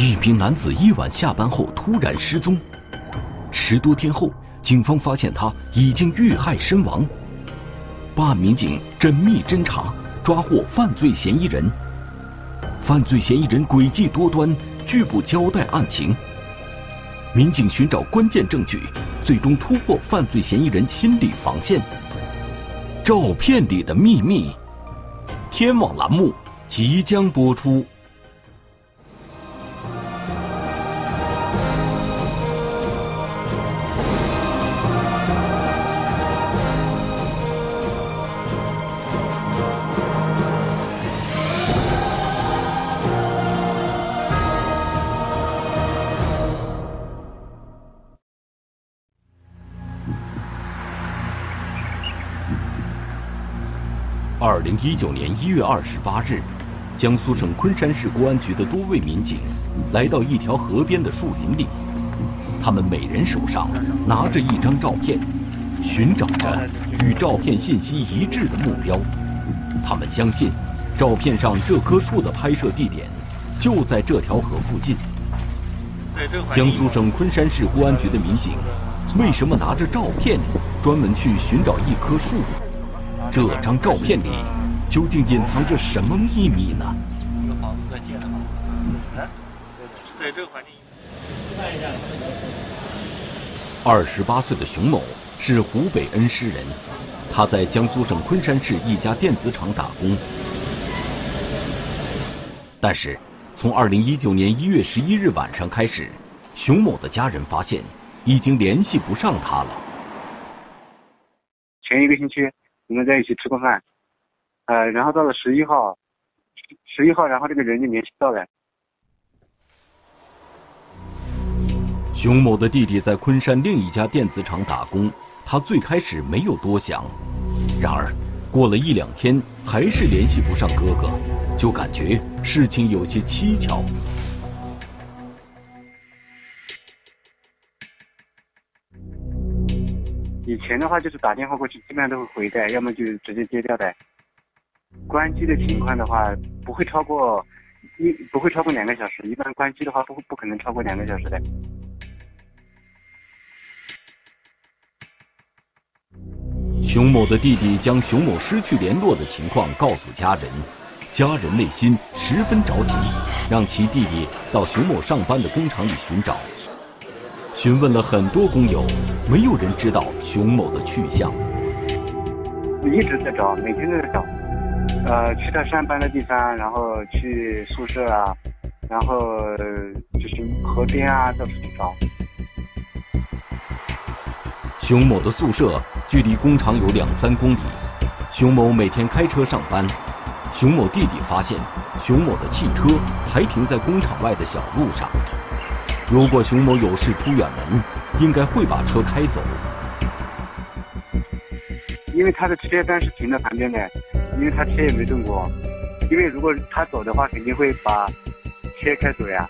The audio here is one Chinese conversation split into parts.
一名男子夜晚下班后突然失踪，十多天后，警方发现他已经遇害身亡。办案民警缜密侦查，抓获犯罪嫌疑人。犯罪嫌疑人诡计多端，拒不交代案情。民警寻找关键证据，最终突破犯罪嫌疑人心理防线。照片里的秘密，天网栏目即将播出。一九年一月二十八日，江苏省昆山市公安局的多位民警来到一条河边的树林里，他们每人手上拿着一张照片，寻找着与照片信息一致的目标。他们相信，照片上这棵树的拍摄地点就在这条河附近。江苏省昆山市公安局的民警为什么拿着照片专门去寻找一棵树？这张照片里究竟隐藏着什么秘密呢？这个房子在建了吗？哎，对这个环境。看一下。二十八岁的熊某是湖北恩施人，他在江苏省昆山市一家电子厂打工。但是，从二零一九年一月十一日晚上开始，熊某的家人发现已经联系不上他了。前一个星期。我们在一起吃过饭，呃，然后到了十一号，十一号，然后这个人就联系到了。熊某的弟弟在昆山另一家电子厂打工，他最开始没有多想，然而过了一两天，还是联系不上哥哥，就感觉事情有些蹊跷。以前的话就是打电话过去，基本上都会回的，要么就直接接掉的。关机的情况的话，不会超过一不会超过两个小时，一般关机的话不不可能超过两个小时的。熊某的弟弟将熊某失去联络的情况告诉家人，家人内心十分着急，让其弟弟到熊某上班的工厂里寻找。询问了很多工友，没有人知道熊某的去向。一直在找，每天都在找，呃，去他上班的地方，然后去宿舍啊，然后就是河边啊，到处去找。熊某的宿舍距离工厂有两三公里，熊某每天开车上班。熊某弟弟发现，熊某的汽车还停在工厂外的小路上。如果熊某有事出远门，应该会把车开走。因为他的车单是停在旁边的，因为他车也没动过。因为如果他走的话，肯定会把车开走呀。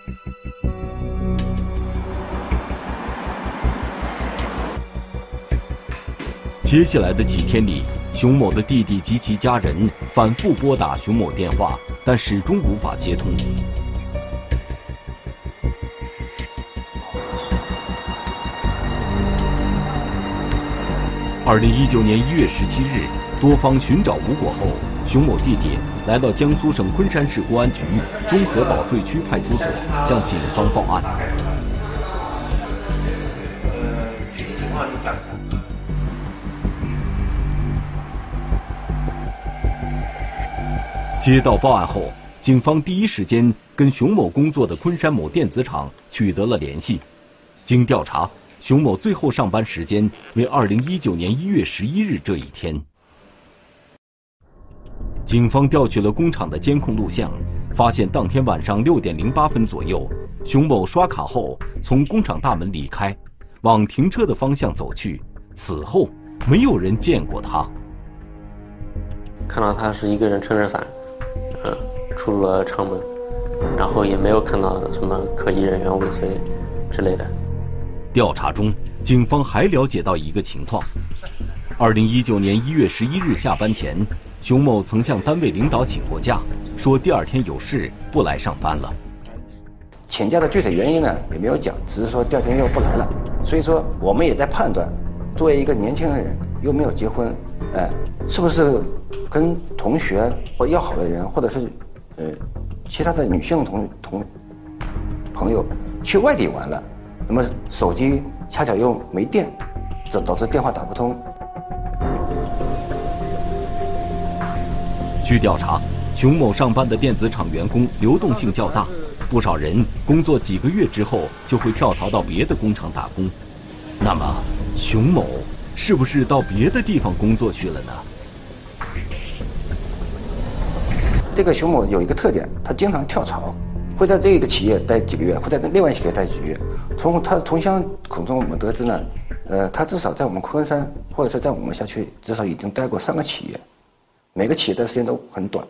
接下来的几天里，熊某的弟弟及其家人反复拨打熊某电话，但始终无法接通。二零一九年一月十七日，多方寻找无果后，熊某弟弟来到江苏省昆山市公安局综合保税区派出所向警方报案。接到报案后，警方第一时间跟熊某工作的昆山某电子厂取得了联系。经调查。熊某最后上班时间为二零一九年一月十一日这一天。警方调取了工厂的监控录像，发现当天晚上六点零八分左右，熊某刷卡后从工厂大门离开，往停车的方向走去。此后，没有人见过他。看到他是一个人撑着伞，嗯，出了厂门，然后也没有看到什么可疑人员尾随之类的。调查中，警方还了解到一个情况：二零一九年一月十一日下班前，熊某曾向单位领导请过假，说第二天有事不来上班了。请假的具体原因呢也没有讲，只是说第二天又不来了。所以说我们也在判断，作为一个年轻人又没有结婚，哎，是不是跟同学或要好的人，或者是呃其他的女性同同朋友去外地玩了，那么手机恰巧又没电，这导致电话打不通。据调查，熊某上班的电子厂员工流动性较大，不少人工作几个月之后就会跳槽到别的工厂打工。那么，熊某是不是到别的地方工作去了呢？这个熊某有一个特点，他经常跳槽，会在这个企业待几个月，会在另外企业待几个月。从他同乡口中我们得知呢，呃，他至少在我们昆山或者是在我们辖区，至少已经待过三个企业。每个企业的时间都很短。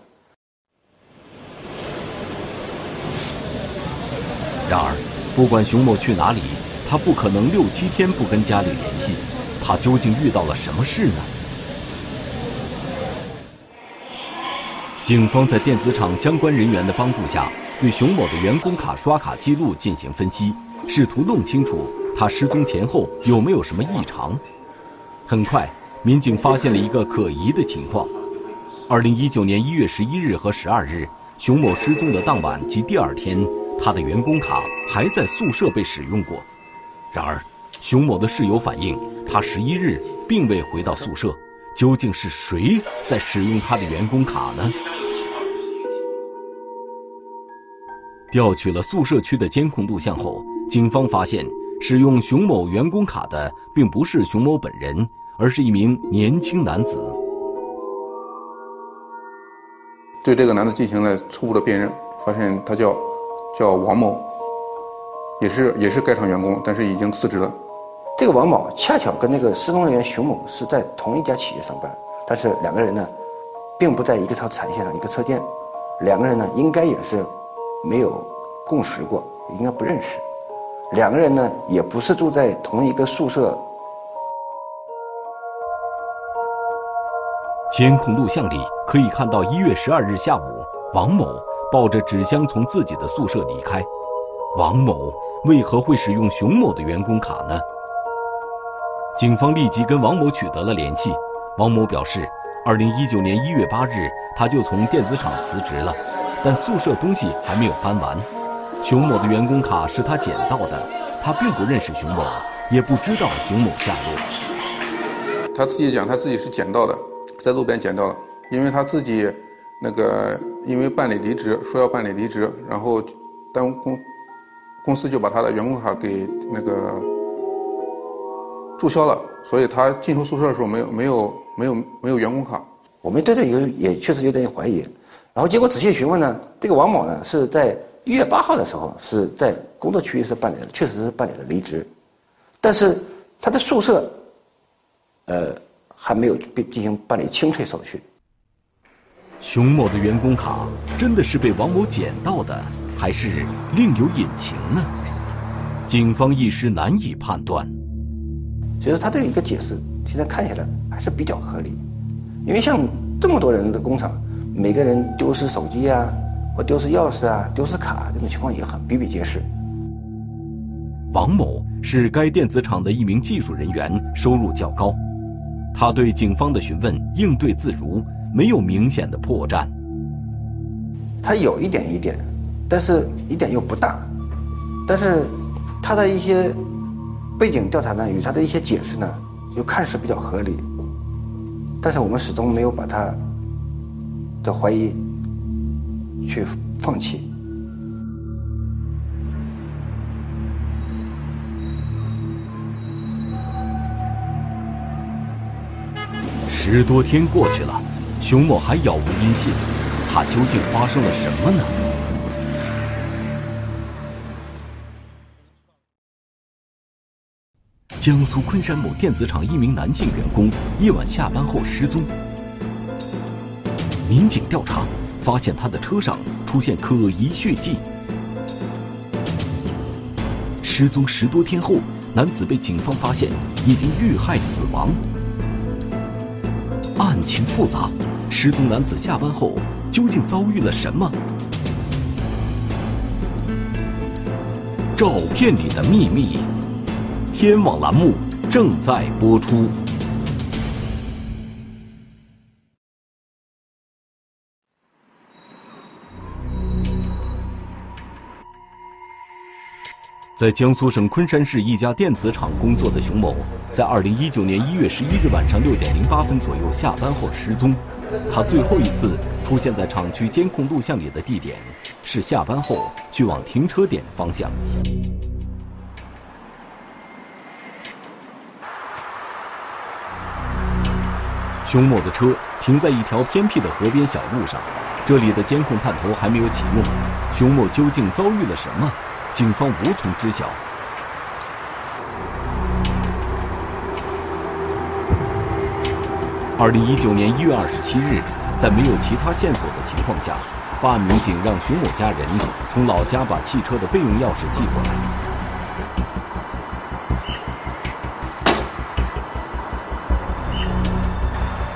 然而，不管熊某去哪里，他不可能六七天不跟家里联系。他究竟遇到了什么事呢？警方在电子厂相关人员的帮助下，对熊某的员工卡刷卡记录进行分析，试图弄清楚他失踪前后有没有什么异常。很快，民警发现了一个可疑的情况。二零一九年一月十一日和十二日，熊某失踪的当晚及第二天，他的员工卡还在宿舍被使用过。然而，熊某的室友反映，他十一日并未回到宿舍。究竟是谁在使用他的员工卡呢？调取了宿舍区的监控录像后，警方发现，使用熊某员工卡的并不是熊某本人，而是一名年轻男子。对这个男子进行了初步的辨认，发现他叫叫王某，也是也是该厂员工，但是已经辞职了。这个王某恰巧跟那个失踪人员熊某是在同一家企业上班，但是两个人呢，并不在一个条产线上一个车间，两个人呢应该也是没有共识过，应该不认识。两个人呢也不是住在同一个宿舍。监控录像里可以看到，一月十二日下午，王某抱着纸箱从自己的宿舍离开。王某为何会使用熊某的员工卡呢？警方立即跟王某取得了联系。王某表示，二零一九年一月八日他就从电子厂辞职了，但宿舍东西还没有搬完。熊某的员工卡是他捡到的，他并不认识熊某，也不知道熊某下落。他自己讲，他自己是捡到的。在路边捡到了，因为他自己那个因为办理离职，说要办理离职，然后单位公公司就把他的员工卡给那个注销了，所以他进出宿舍的时候没有没有没有没有员工卡。我们对这有也确实有点怀疑，然后结果仔细询问呢，这个王某呢是在一月八号的时候是在工作区域是办理了，确实是办理了离职，但是他的宿舍，呃。还没有进行办理清退手续。熊某的员工卡真的是被王某捡到的，还是另有隐情呢？警方一时难以判断。其实他这一个解释，现在看起来还是比较合理，因为像这么多人的工厂，每个人丢失手机啊，或丢失钥匙啊、丢失卡这种情况也很比比皆是。王某是该电子厂的一名技术人员，收入较高。他对警方的询问应对自如，没有明显的破绽。他有一点一点，但是一点又不大。但是他的一些背景调查呢，与他的一些解释呢，又看似比较合理。但是我们始终没有把他的怀疑去放弃。十多天过去了，熊某还杳无音信，他究竟发生了什么呢？江苏昆山某电子厂一名男性员工夜晚下班后失踪，民警调查发现他的车上出现可疑血迹。失踪十多天后，男子被警方发现已经遇害死亡。案情复杂，失踪男子下班后究竟遭遇了什么？照片里的秘密，天网栏目正在播出。在江苏省昆山市一家电子厂工作的熊某，在二零一九年一月十一日晚上六点零八分左右下班后失踪。他最后一次出现在厂区监控录像里的地点，是下班后去往停车点方向。熊某的车停在一条偏僻的河边小路上，这里的监控探头还没有启用。熊某究竟遭遇了什么？警方无从知晓。二零一九年一月二十七日，在没有其他线索的情况下，办案民警让熊某家人从老家把汽车的备用钥匙寄过来。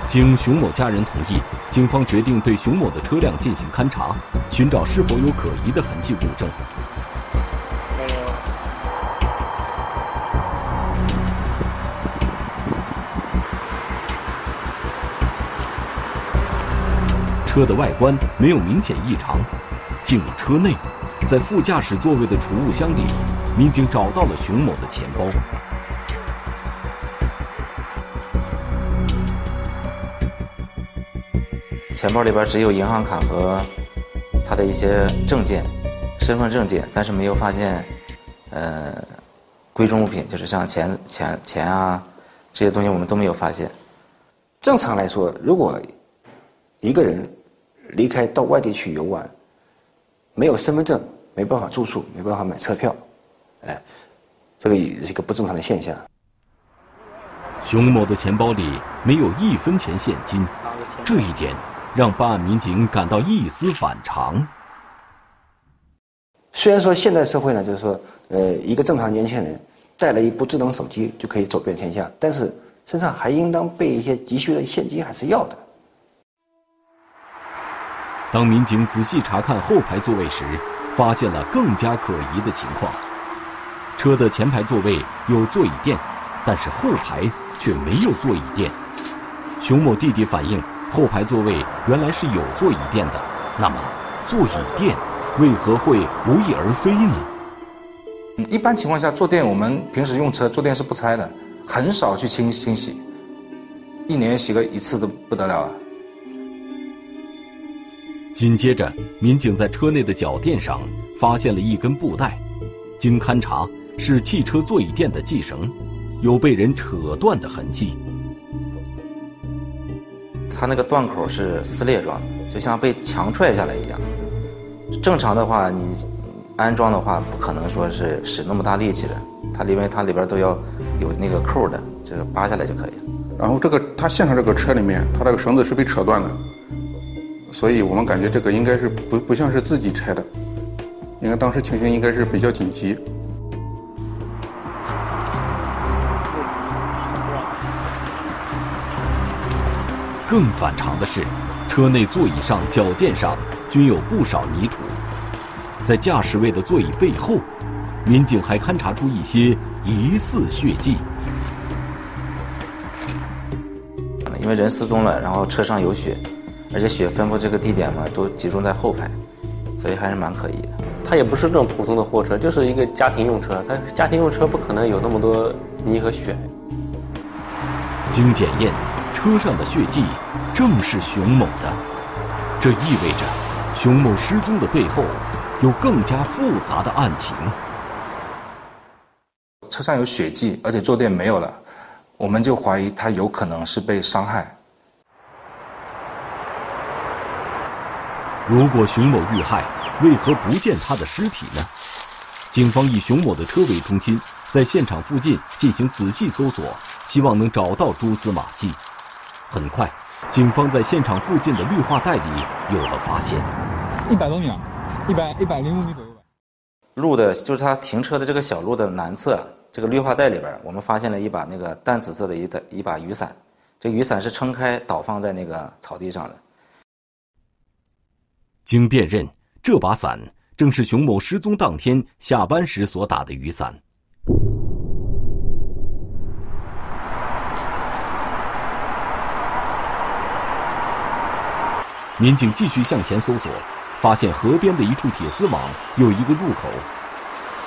经熊某家人同意，警方决定对熊某的车辆进行勘查，寻找是否有可疑的痕迹物证。车的外观没有明显异常，进入车内，在副驾驶座位的储物箱里，民警找到了熊某的钱包。钱包里边只有银行卡和他的一些证件、身份证件，但是没有发现呃贵重物品，就是像钱、钱、钱啊这些东西，我们都没有发现。正常来说，如果一个人离开到外地去游玩，没有身份证，没办法住宿，没办法买车票，哎，这个也是一个不正常的现象。熊某的钱包里没有一分钱现金，这一点让办案民警感到一丝反常。虽然说现代社会呢，就是说，呃，一个正常年轻人带了一部智能手机就可以走遍天下，但是身上还应当备一些急需的现金，还是要的。当民警仔细查看后排座位时，发现了更加可疑的情况。车的前排座位有座椅垫，但是后排却没有座椅垫。熊某弟弟反映，后排座位原来是有座椅垫的。那么，座椅垫为何会不翼而飞呢？一般情况下，坐垫我们平时用车坐垫是不拆的，很少去清清洗，一年洗个一次都不得了了。紧接着，民警在车内的脚垫上发现了一根布带，经勘查是汽车座椅垫的系绳，有被人扯断的痕迹。它那个断口是撕裂状的，就像被强踹下来一样。正常的话，你安装的话，不可能说是使那么大力气的。它因为它里边都要有那个扣的，这个扒下来就可以了。然后这个它现场这个车里面，它这个绳子是被扯断的。所以我们感觉这个应该是不不像是自己拆的，应该当时情形应该是比较紧急。更反常的是，车内座椅上脚垫上均有不少泥土，在驾驶位的座椅背后，民警还勘察出一些疑似血迹。因为人失踪了，然后车上有血。而且雪分布这个地点嘛，都集中在后排，所以还是蛮可疑的。它也不是那种普通的货车，就是一个家庭用车。它家庭用车不可能有那么多泥和雪。经检验，车上的血迹正是熊某的，这意味着熊某失踪的背后有更加复杂的案情。车上有血迹，而且坐垫没有了，我们就怀疑他有可能是被伤害。如果熊某遇害，为何不见他的尸体呢？警方以熊某的车为中心，在现场附近进行仔细搜索，希望能找到蛛丝马迹。很快，警方在现场附近的绿化带里有了发现。一百多米，啊，一百一百零五米左右吧。路的就是他停车的这个小路的南侧，这个绿化带里边，我们发现了一把那个淡紫色的一一把雨伞，这雨伞是撑开倒放在那个草地上的。经辨认，这把伞正是熊某失踪当天下班时所打的雨伞。民警继续向前搜索，发现河边的一处铁丝网有一个入口。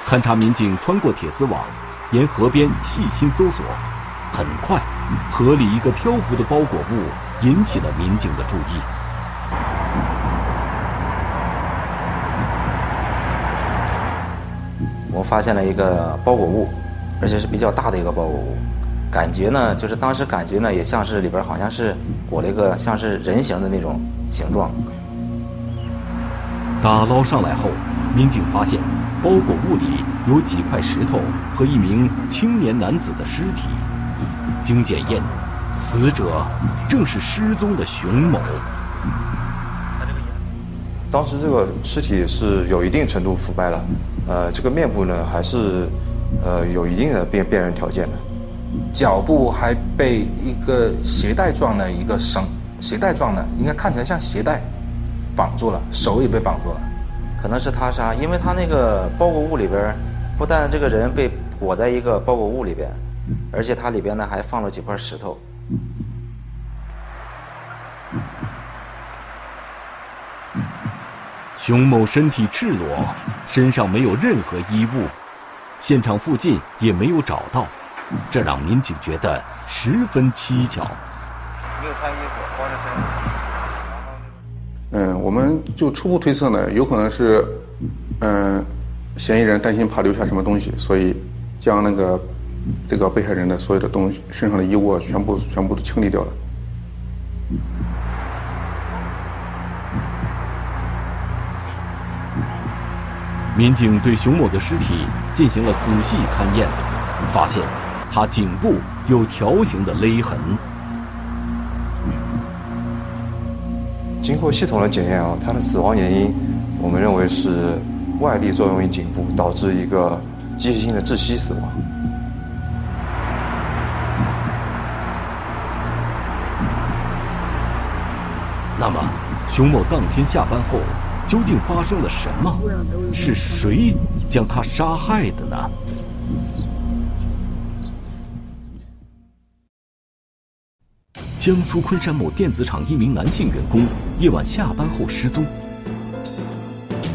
勘查民警穿过铁丝网，沿河边细心搜索。很快，河里一个漂浮的包裹物引起了民警的注意。我发现了一个包裹物，而且是比较大的一个包裹物。感觉呢，就是当时感觉呢，也像是里边好像是裹了一个像是人形的那种形状。打捞上来后，民警发现包裹物里有几块石头和一名青年男子的尸体。经检验，死者正是失踪的熊某。当时这个尸体是有一定程度腐败了，呃，这个面部呢还是呃有一定的辨辨认条件的。脚部还被一个鞋带状的一个绳，鞋带状的，应该看起来像鞋带绑住了，手也被绑住了，可能是他杀，因为他那个包裹物里边，不但这个人被裹在一个包裹物里边。而且它里边呢还放了几块石头。熊某身体赤裸，身上没有任何衣物，现场附近也没有找到，这让民警觉得十分蹊跷。没有穿衣服，光着身嗯，我们就初步推测呢，有可能是，嗯，嫌疑人担心怕留下什么东西，所以将那个。这个被害人的所有的东西，身上的衣物全部全部都清理掉了。民警对熊某的尸体进行了仔细勘验，发现他颈部有条形的勒痕。经过系统的检验啊，他的死亡原因，我们认为是外力作用于颈部，导致一个机械性的窒息死亡。那么，熊某当天下班后究竟发生了什么？是谁将他杀害的呢？江苏昆山某电子厂一名男性员工夜晚下班后失踪，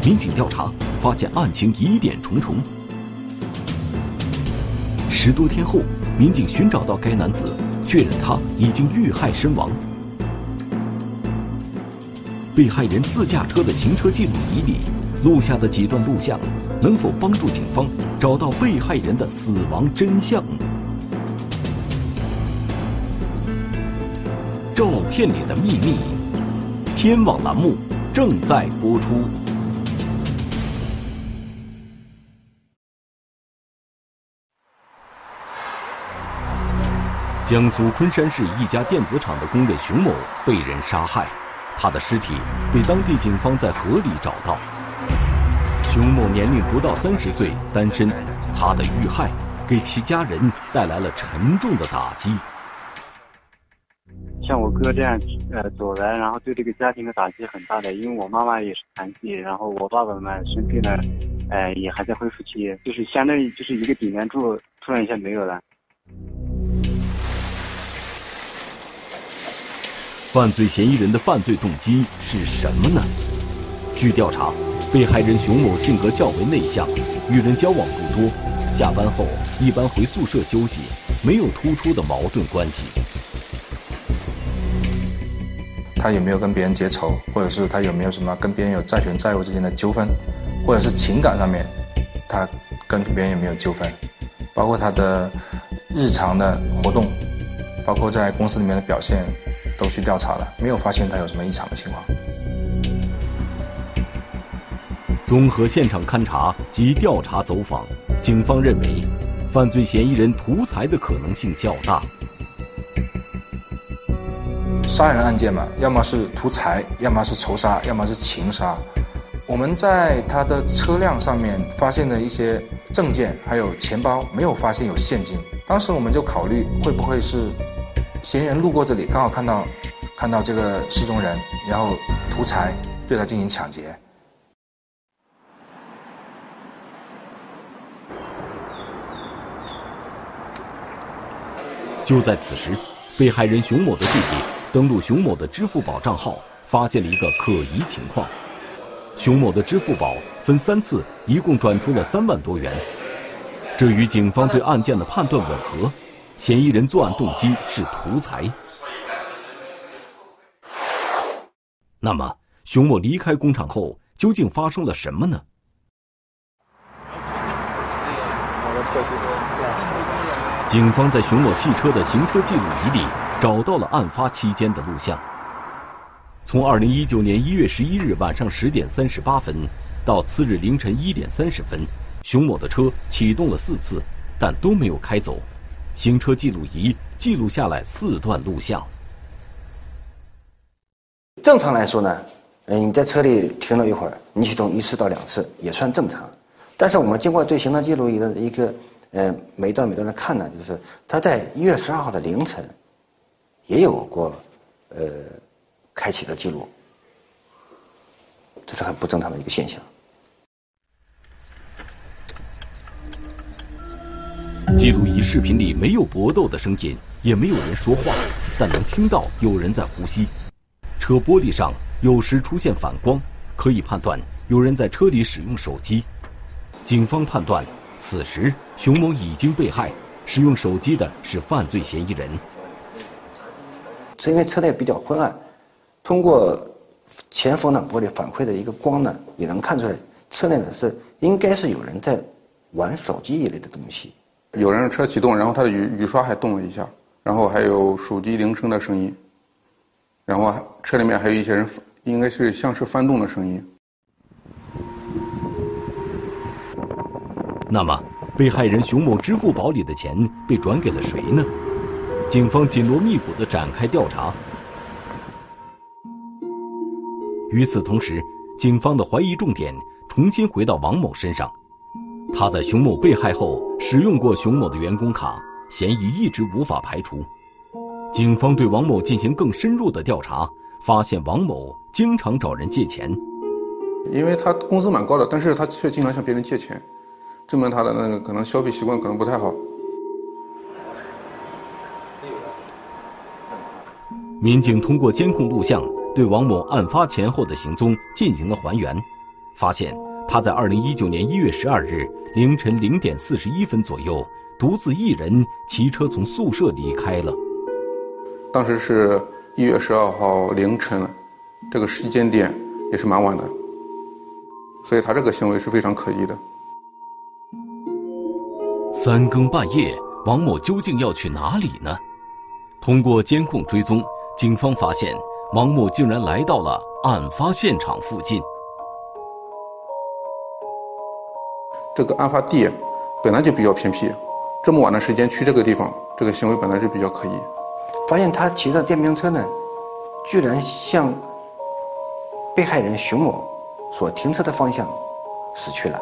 民警调查发现案情疑点重重。十多天后，民警寻找到该男子，确认他已经遇害身亡。被害人自驾车的行车记录仪里录下的几段录像，能否帮助警方找到被害人的死亡真相？照片里的秘密，天网栏目正在播出。江苏昆山市一家电子厂的工人熊某被人杀害。他的尸体被当地警方在河里找到。熊某年龄不到三十岁，单身。他的遇害给其家人带来了沉重的打击。像我哥这样呃走人，然后对这个家庭的打击很大的。因为我妈妈也是残疾，然后我爸爸嘛生病了，呃也还在恢复期，就是相当于就是一个顶梁柱突然一下没有了。犯罪嫌疑人的犯罪动机是什么呢？据调查，被害人熊某性格较为内向，与人交往不多，下班后一般回宿舍休息，没有突出的矛盾关系。他有没有跟别人结仇，或者是他有没有什么跟别人有债权债务之间的纠纷，或者是情感上面，他跟别人有没有纠纷？包括他的日常的活动，包括在公司里面的表现。都去调查了，没有发现他有什么异常的情况。综合现场勘查及调查走访，警方认为，犯罪嫌疑人图财的可能性较大。杀人案件嘛，要么是图财，要么是仇杀，要么是情杀。我们在他的车辆上面发现的一些证件，还有钱包，没有发现有现金。当时我们就考虑，会不会是？嫌疑人路过这里刚好看到看到这个失踪人然后图财对他进行抢劫。就在此时被害人熊某的弟弟登录熊某的支付宝账号发现了一个可疑情况。熊某的支付宝分三次一共转出了三万多元。这与警方对案件的判断吻合。嫌疑人作案动机是图财。那么，熊某离开工厂后究竟发生了什么呢？警方在熊某汽车的行车记录仪里找到了案发期间的录像。从二零一九年一月十一日晚上十点三十八分到次日凌晨一点三十分，熊某的车启动了四次，但都没有开走。行车记录仪记录下来四段录像。正常来说呢，嗯，你在车里停了一会儿，你启动一次到两次也算正常。但是我们经过对行车记录仪的一个呃每段每段的看呢，就是他在一月十二号的凌晨也有过呃开启的记录，这是很不正常的一个现象。记录仪视频里没有搏斗的声音，也没有人说话，但能听到有人在呼吸。车玻璃上有时出现反光，可以判断有人在车里使用手机。警方判断，此时熊某已经被害，使用手机的是犯罪嫌疑人。是因为车内比较昏暗，通过前风挡玻璃反馈的一个光呢，也能看出来车内呢是应该是有人在玩手机一类的东西。有人车启动，然后他的雨雨刷还动了一下，然后还有手机铃声的声音。然后车里面还有一些人，应该是像是翻动的声音。那么，被害人熊某支付宝里的钱被转给了谁呢？警方紧锣密鼓地展开调查。与此同时，警方的怀疑重点重新回到王某身上。他在熊某被害后使用过熊某的员工卡，嫌疑一直无法排除。警方对王某进行更深入的调查，发现王某经常找人借钱。因为他工资蛮高的，但是他却经常向别人借钱，证明他的那个可能消费习惯可能不太好。民警通过监控录像对王某案发前后的行踪进行了还原，发现他在二零一九年一月十二日凌晨零点四十一分左右，独自一人骑车从宿舍离开了。当时是一月十二号凌晨，这个时间点也是蛮晚的，所以他这个行为是非常可疑的。三更半夜，王某究竟要去哪里呢？通过监控追踪，警方发现王某竟然来到了案发现场附近。这个案发地本来就比较偏僻，这么晚的时间去这个地方，这个行为本来就比较可疑。发现他骑的电瓶车呢，居然向被害人熊某所停车的方向驶去了。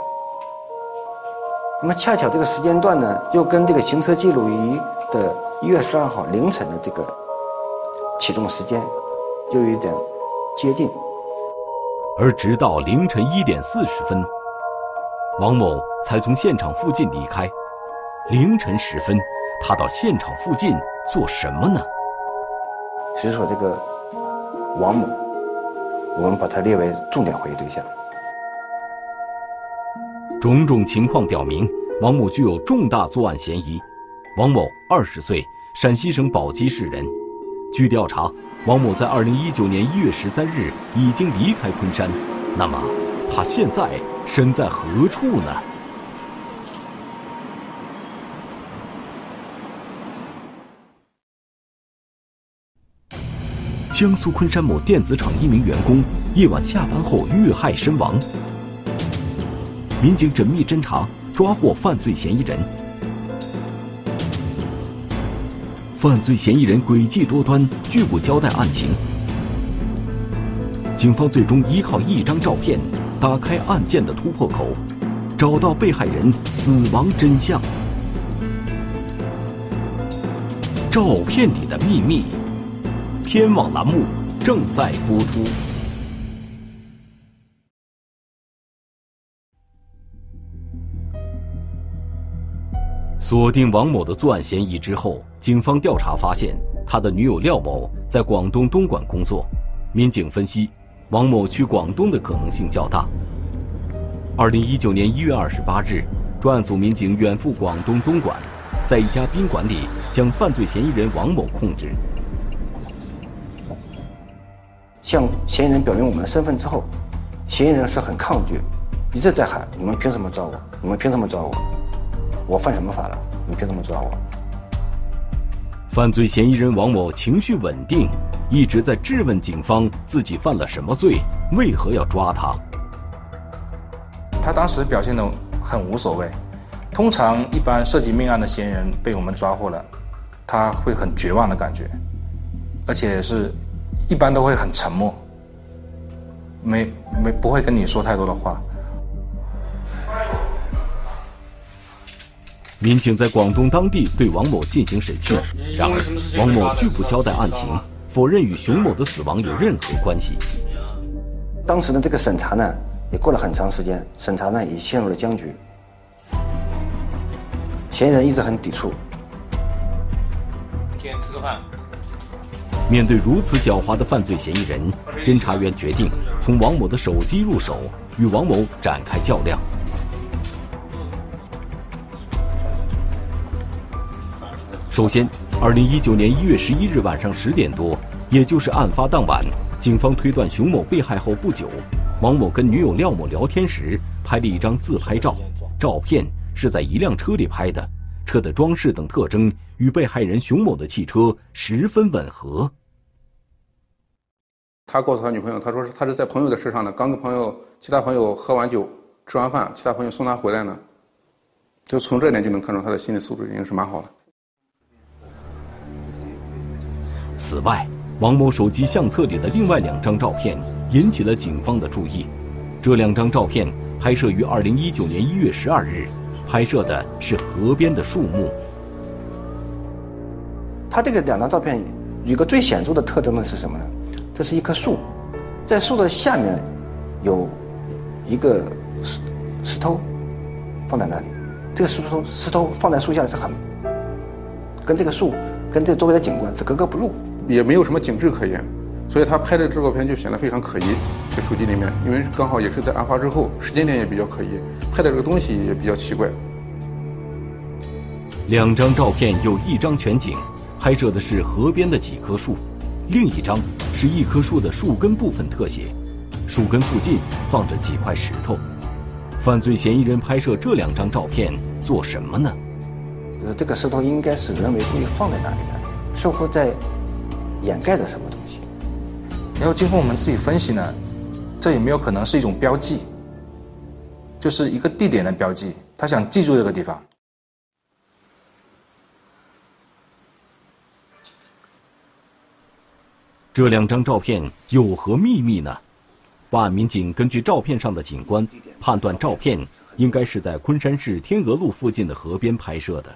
那么恰巧这个时间段呢，又跟这个行车记录仪的一月十二号凌晨的这个启动时间又有点接近。而直到凌晨一点四十分，王某才从现场附近离开。凌晨时分，他到现场附近。做什么呢？所以说，这个王某，我们把他列为重点怀疑对象。种种情况表明，王某具有重大作案嫌疑。王某二十岁，陕西省宝鸡市人。据调查，王某在二零一九年一月十三日已经离开昆山。那么，他现在身在何处呢？江苏昆山某电子厂一名员工夜晚下班后遇害身亡。民警缜密侦查，抓获犯罪嫌疑人。犯罪嫌疑人诡计多端，拒不交代案情。警方最终依靠一张照片，打开案件的突破口，找到被害人死亡真相。照片里的秘密。天网栏目正在播出。锁定王某的作案嫌疑之后，警方调查发现，他的女友廖某在广东东莞工作。民警分析，王某去广东的可能性较大。二零一九年一月二十八日，专案组民警远赴广东东莞，在一家宾馆里将犯罪嫌疑人王某控制。向嫌疑人表明我们的身份之后，嫌疑人是很抗拒，一直在喊：“你们凭什么抓我？你们凭什么抓我？我犯什么法了？你凭什么抓我？”犯罪嫌疑人王某情绪稳定，一直在质问警方自己犯了什么罪，为何要抓他。他当时表现的很无所谓。通常一般涉及命案的嫌疑人被我们抓获了，他会很绝望的感觉，而且是，一般都会很沉默，没没不会跟你说太多的话。民警在广东当地对王某进行审讯，然而王某拒不交代案情，否认与熊某的死亡有任何关系。当时的这个审查呢，也过了很长时间，审查呢也陷入了僵局。嫌疑人一直很抵触。先吃个饭。面对如此狡猾的犯罪嫌疑人，侦查员决定从王某的手机入手，与王某展开较量。首先，二零一九年一月十一日晚上十点多，也就是案发当晚，警方推断熊某被害后不久，王某跟女友廖某聊天时拍了一张自拍照，照片是在一辆车里拍的，车的装饰等特征与被害人熊某的汽车十分吻合。他告诉他女朋友，他说是他是在朋友的车上呢，刚跟朋友其他朋友喝完酒，吃完饭，其他朋友送他回来呢，就从这点就能看出他的心理素质已经是蛮好的。此外，王某手机相册里的另外两张照片引起了警方的注意。这两张照片拍摄于二零一九年一月十二日，拍摄的是河边的树木。他这个两张照片有个最显著的特征呢是什么呢？这是一棵树，在树的下面有一个石石头放在那里。这个石头石头放在树下是很跟这个树跟这周围的景观是格格不入。也没有什么景致可言，所以他拍的这照片就显得非常可疑。这手机里面，因为刚好也是在案发之后，时间点也比较可疑，拍的这个东西也比较奇怪。两张照片有一张全景，拍摄的是河边的几棵树，另一张是一棵树的树根部分特写，树根附近放着几块石头。犯罪嫌疑人拍摄这两张照片做什么呢？呃，这个石头应该是人为故意放在那里的，似乎在。掩盖着什么东西？然后经过我们自己分析呢，这有没有可能是一种标记？就是一个地点的标记，他想记住这个地方。这两张照片有何秘密呢？办案民警根据照片上的景观，判断照片应该是在昆山市天鹅路附近的河边拍摄的。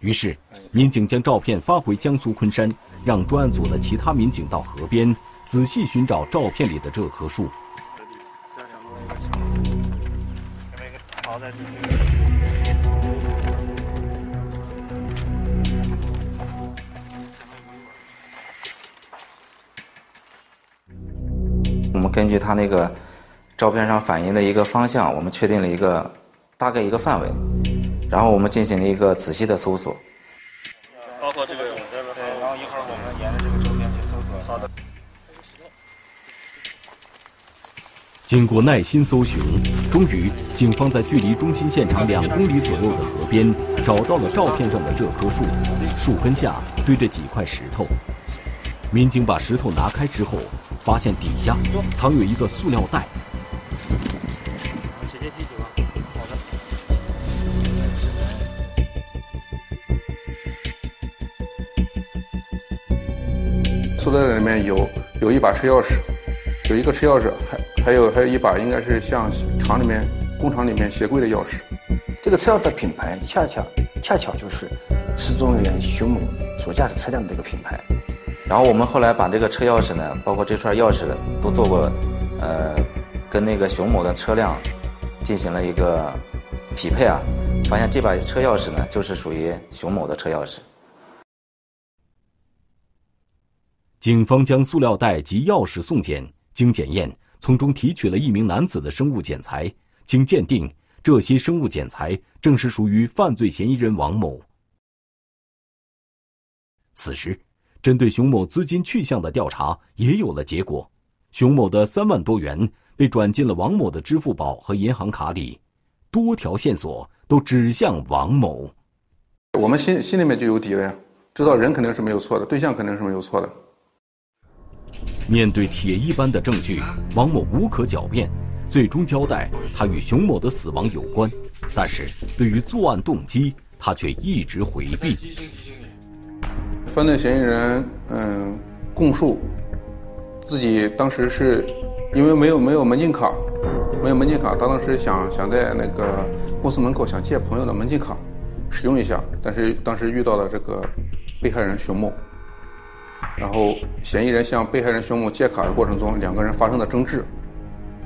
于是，民警将照片发回江苏昆山。让专案组的其他民警到河边仔细寻找照片里的这棵树。我们根据他那个照片上反映的一个方向，我们确定了一个大概一个范围，然后我们进行了一个仔细的搜索。包括这个。对，然后一会儿我们沿着这个周边去搜索。好的经过耐心搜寻，终于，警方在距离中心现场两公里左右的河边找到了照片上的这棵树，树根下堆着几块石头。民警把石头拿开之后，发现底下藏有一个塑料袋。塑料袋里面有有一把车钥匙，有一个车钥匙还。还有还有一把，应该是像厂里面工厂里面鞋柜的钥匙。这个车钥匙的品牌，恰恰恰巧就是失踪人员熊某所驾驶车辆的这个品牌。然后我们后来把这个车钥匙呢，包括这串钥匙都做过，呃，跟那个熊某的车辆进行了一个匹配啊。发现这把车钥匙呢，就是属于熊某的车钥匙。警方将塑料袋及钥匙送检，经检验，从中提取了一名男子的生物检材，经鉴定，这些生物检材正是属于犯罪嫌疑人王某。此时，针对熊某资金去向的调查也有了结果，熊某的三万多元被转进了王某的支付宝和银行卡里，多条线索都指向王某。我们心心里面就有底了呀，知道人肯定是没有错的，对象肯定是没有错的。面对铁一般的证据，王某无可狡辩，最终交代他与熊某的死亡有关。但是对于作案动机，他却一直回避。犯罪嫌疑人嗯供述，自己当时是因为没有没有门禁卡，没有门禁卡，他当时想想在那个公司门口想借朋友的门禁卡使用一下，但是当时遇到了这个被害人熊某。然后，嫌疑人向被害人熊某借卡的过程中，两个人发生了争执，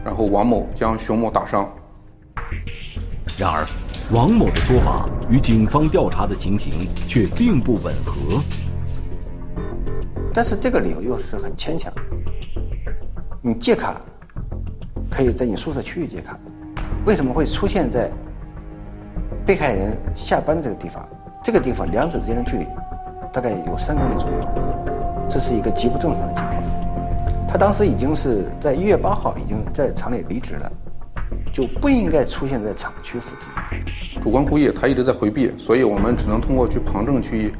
然后王某将熊某打伤。然而，王某的说法与警方调查的情形却并不吻合。但是这个理由又是很牵强。你借卡可以在你宿舍区域借卡，为什么会出现在被害人下班这个地方？这个地方两者之间的距离大概有三公里左右。这是一个极不正常的情况。他当时已经是在一月八号已经在厂里离职了，就不应该出现在厂区附近。主观故意，他一直在回避，所以我们只能通过去旁证去，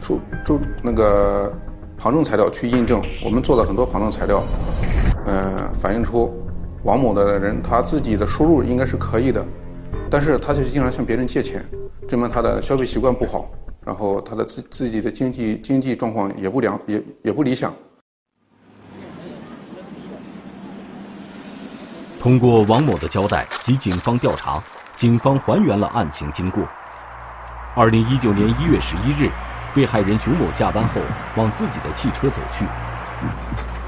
出就那个旁证材料去印证。我们做了很多旁证材料，嗯，反映出王某的人他自己的收入应该是可以的，但是他却经常向别人借钱，证明他的消费习惯不好。然后他的自自己的经济经济状况也不良也也不理想。通过王某的交代及警方调查，警方还原了案情经过。二零一九年一月十一日，被害人熊某下班后往自己的汽车走去。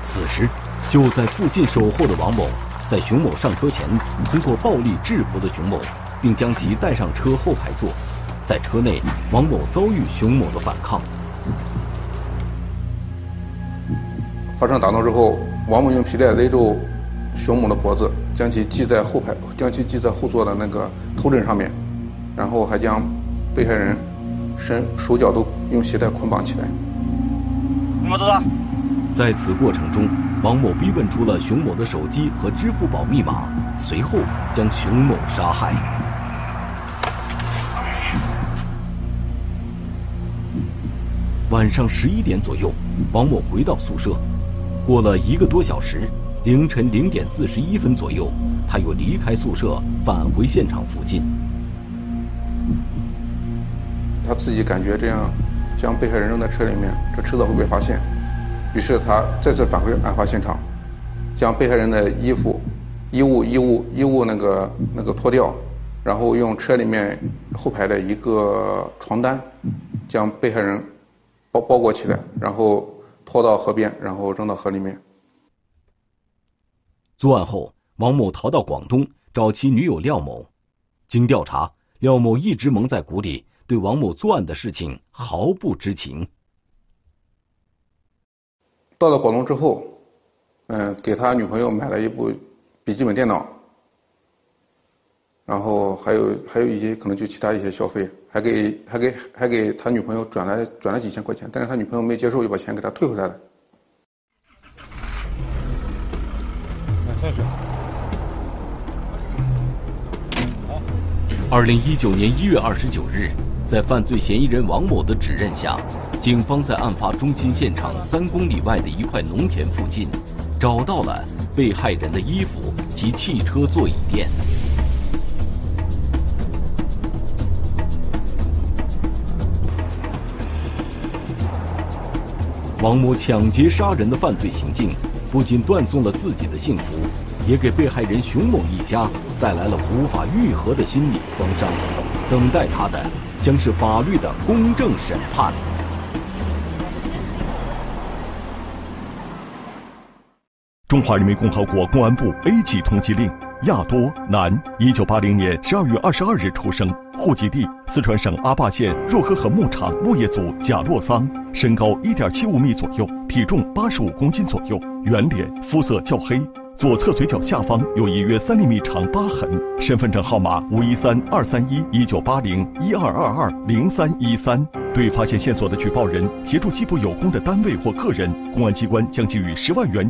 此时，就在附近守候的王某，在熊某上车前，通过暴力制服了熊某，并将其带上车后排座。在车内，王某遭遇熊某的反抗。发生打斗之后，王某用皮带勒住熊某的脖子，将其系在后排，将其系在后座的那个头枕上面，然后还将被害人身手脚都用鞋带捆绑起来。你们多大？在此过程中，王某逼问出了熊某的手机和支付宝密码，随后将熊某杀害。晚上十一点左右，王某回到宿舍。过了一个多小时，凌晨零点四十一分左右，他又离开宿舍，返回现场附近。他自己感觉这样，将被害人扔在车里面，这迟早会被发现。于是他再次返回案发现场，将被害人的衣服、衣物、衣物、衣物那个那个脱掉，然后用车里面后排的一个床单，将被害人。包包裹起来，然后拖到河边，然后扔到河里面。作案后，王某逃到广东找其女友廖某。经调查，廖某一直蒙在鼓里，对王某作案的事情毫不知情。到了广东之后，嗯，给他女朋友买了一部笔记本电脑。然后还有还有一些可能就其他一些消费，还给还给还给他女朋友转来转了几千块钱，但是他女朋友没接受，又把钱给他退回来了。二零一九年一月二十九日，在犯罪嫌疑人王某的指认下，警方在案发中心现场三公里外的一块农田附近，找到了被害人的衣服及汽车座椅垫。王某抢劫杀人的犯罪行径，不仅断送了自己的幸福，也给被害人熊某一家带来了无法愈合的心理创伤。等待他的将是法律的公正审判。中华人民共和国公安部 A 级通缉令。亚多，男，一九八零年十二月二十二日出生，户籍地四川省阿坝县若河河牧场牧业组贾洛桑，身高一点七五米左右，体重八十五公斤左右，圆脸，肤色较黑。左侧嘴角下方有一约三厘米长疤痕，身份证号码五一三二三一一九八零一二二二零三一三。对发现线索的举报人协助缉捕有功的单位或个人，公安机关将给予十万元。